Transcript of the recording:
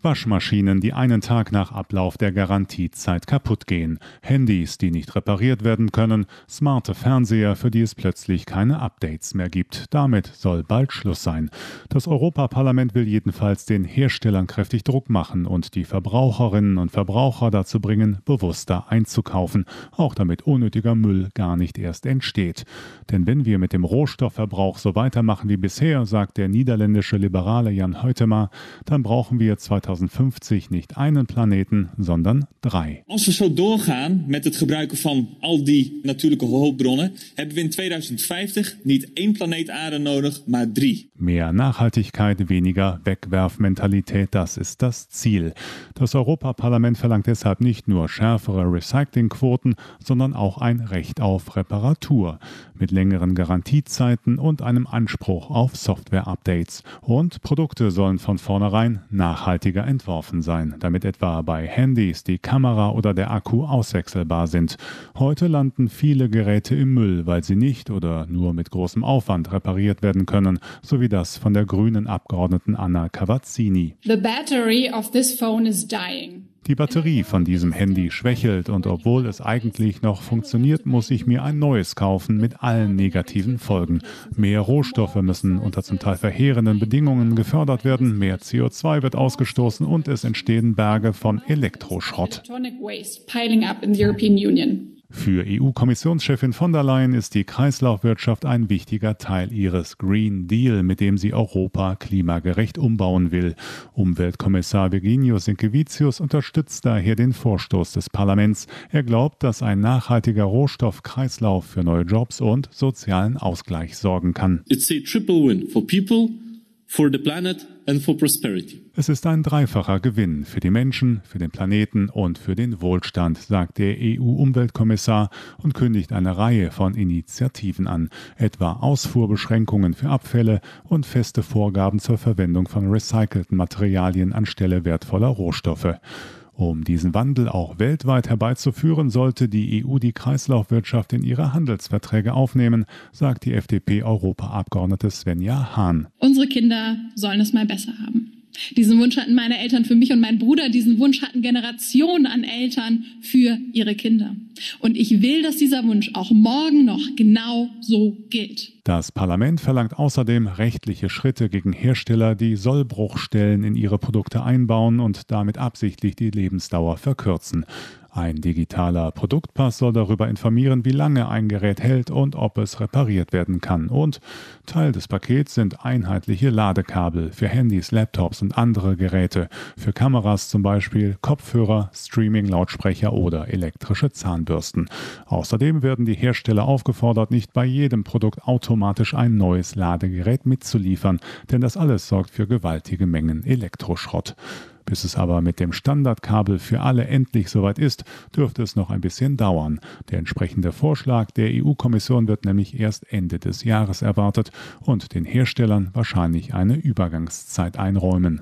Waschmaschinen, die einen Tag nach Ablauf der Garantiezeit kaputt gehen, Handys, die nicht repariert werden können, smarte Fernseher, für die es plötzlich keine Updates mehr gibt. Damit soll bald Schluss sein. Das Europaparlament will jedenfalls den Herstellern kräftig Druck machen und die Verbraucherinnen und Verbraucher dazu bringen, bewusster einzukaufen, auch damit unnötiger Müll gar nicht erst entsteht. Denn wenn wir mit dem Rohstoffverbrauch so weitermachen wie bisher, sagt der niederländische Liberale Jan Heutema, dann brauchen wir 2000 2050 nicht einen Planeten, sondern drei. Als we zo doorgaan met het gebruiken van al die natuurlijke hulpbronnen, hebben we in 2050 niet één planeet Aarde nodig, maar drie. Mehr Nachhaltigkeit, weniger Wegwerfmentalität, das ist das Ziel. Das Europaparlament verlangt deshalb nicht nur schärfere Recyclingquoten, sondern auch ein Recht auf Reparatur mit längeren Garantiezeiten und einem Anspruch auf Software-Updates. Und Produkte sollen von vornherein nachhaltiger entworfen sein, damit etwa bei Handys die Kamera oder der Akku auswechselbar sind. Heute landen viele Geräte im Müll, weil sie nicht oder nur mit großem Aufwand repariert werden können, so wie das von der grünen Abgeordneten Anna Cavazzini. The battery of this phone is dying. Die Batterie von diesem Handy schwächelt und obwohl es eigentlich noch funktioniert, muss ich mir ein neues kaufen mit allen negativen Folgen. Mehr Rohstoffe müssen unter zum Teil verheerenden Bedingungen gefördert werden, mehr CO2 wird ausgestoßen und es entstehen Berge von Elektroschrott. Für EU-Kommissionschefin von der Leyen ist die Kreislaufwirtschaft ein wichtiger Teil ihres Green Deal, mit dem sie Europa klimagerecht umbauen will. Umweltkommissar Virginio Sinkevicius unterstützt daher den Vorstoß des Parlaments. Er glaubt, dass ein nachhaltiger Rohstoffkreislauf für neue Jobs und sozialen Ausgleich sorgen kann. It's a triple win for people, for the planet and for prosperity. Es ist ein dreifacher Gewinn für die Menschen, für den Planeten und für den Wohlstand, sagt der EU-Umweltkommissar und kündigt eine Reihe von Initiativen an, etwa Ausfuhrbeschränkungen für Abfälle und feste Vorgaben zur Verwendung von recycelten Materialien anstelle wertvoller Rohstoffe. Um diesen Wandel auch weltweit herbeizuführen, sollte die EU die Kreislaufwirtschaft in ihre Handelsverträge aufnehmen, sagt die FDP-Europaabgeordnete Svenja Hahn. Unsere Kinder sollen es mal besser haben. Diesen Wunsch hatten meine Eltern für mich und meinen Bruder. Diesen Wunsch hatten Generationen an Eltern für ihre Kinder. Und ich will, dass dieser Wunsch auch morgen noch genau so gilt. Das Parlament verlangt außerdem rechtliche Schritte gegen Hersteller, die Sollbruchstellen in ihre Produkte einbauen und damit absichtlich die Lebensdauer verkürzen. Ein digitaler Produktpass soll darüber informieren, wie lange ein Gerät hält und ob es repariert werden kann. Und Teil des Pakets sind einheitliche Ladekabel für Handys, Laptops und andere Geräte, für Kameras zum Beispiel, Kopfhörer, Streaming-Lautsprecher oder elektrische Zahnbürsten. Außerdem werden die Hersteller aufgefordert, nicht bei jedem Produkt automatisch ein neues Ladegerät mitzuliefern, denn das alles sorgt für gewaltige Mengen Elektroschrott. Bis es aber mit dem Standardkabel für alle endlich soweit ist, dürfte es noch ein bisschen dauern. Der entsprechende Vorschlag der EU-Kommission wird nämlich erst Ende des Jahres erwartet und den Herstellern wahrscheinlich eine Übergangszeit einräumen.